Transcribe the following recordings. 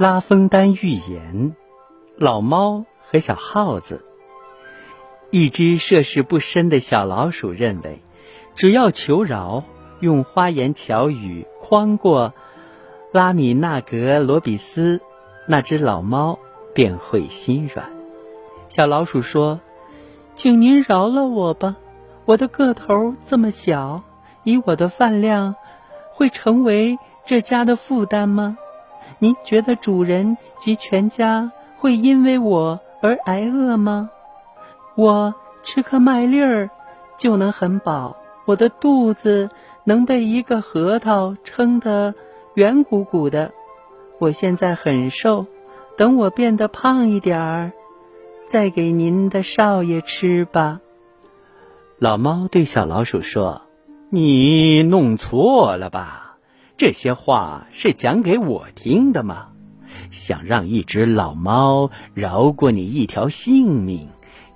拉封丹寓言：老猫和小耗子。一只涉世不深的小老鼠认为，只要求饶，用花言巧语诓过拉米纳格罗比斯，那只老猫便会心软。小老鼠说：“请您饶了我吧，我的个头这么小，以我的饭量，会成为这家的负担吗？您觉得主人及全家会因为我而挨饿吗？”我吃颗麦粒儿就能很饱，我的肚子能被一个核桃撑得圆鼓鼓的。我现在很瘦，等我变得胖一点儿，再给您的少爷吃吧。老猫对小老鼠说：“你弄错了吧？这些话是讲给我听的吗？想让一只老猫饶过你一条性命？”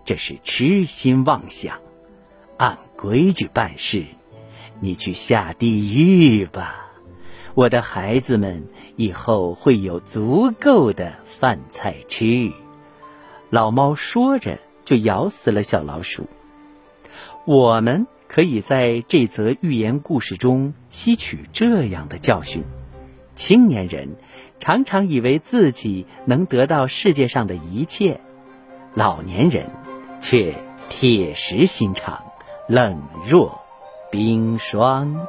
这是痴心妄想，按规矩办事。你去下地狱吧，我的孩子们以后会有足够的饭菜吃。老猫说着，就咬死了小老鼠。我们可以在这则寓言故事中吸取这样的教训：青年人常常以为自己能得到世界上的一切，老年人。却铁石心肠，冷若冰霜。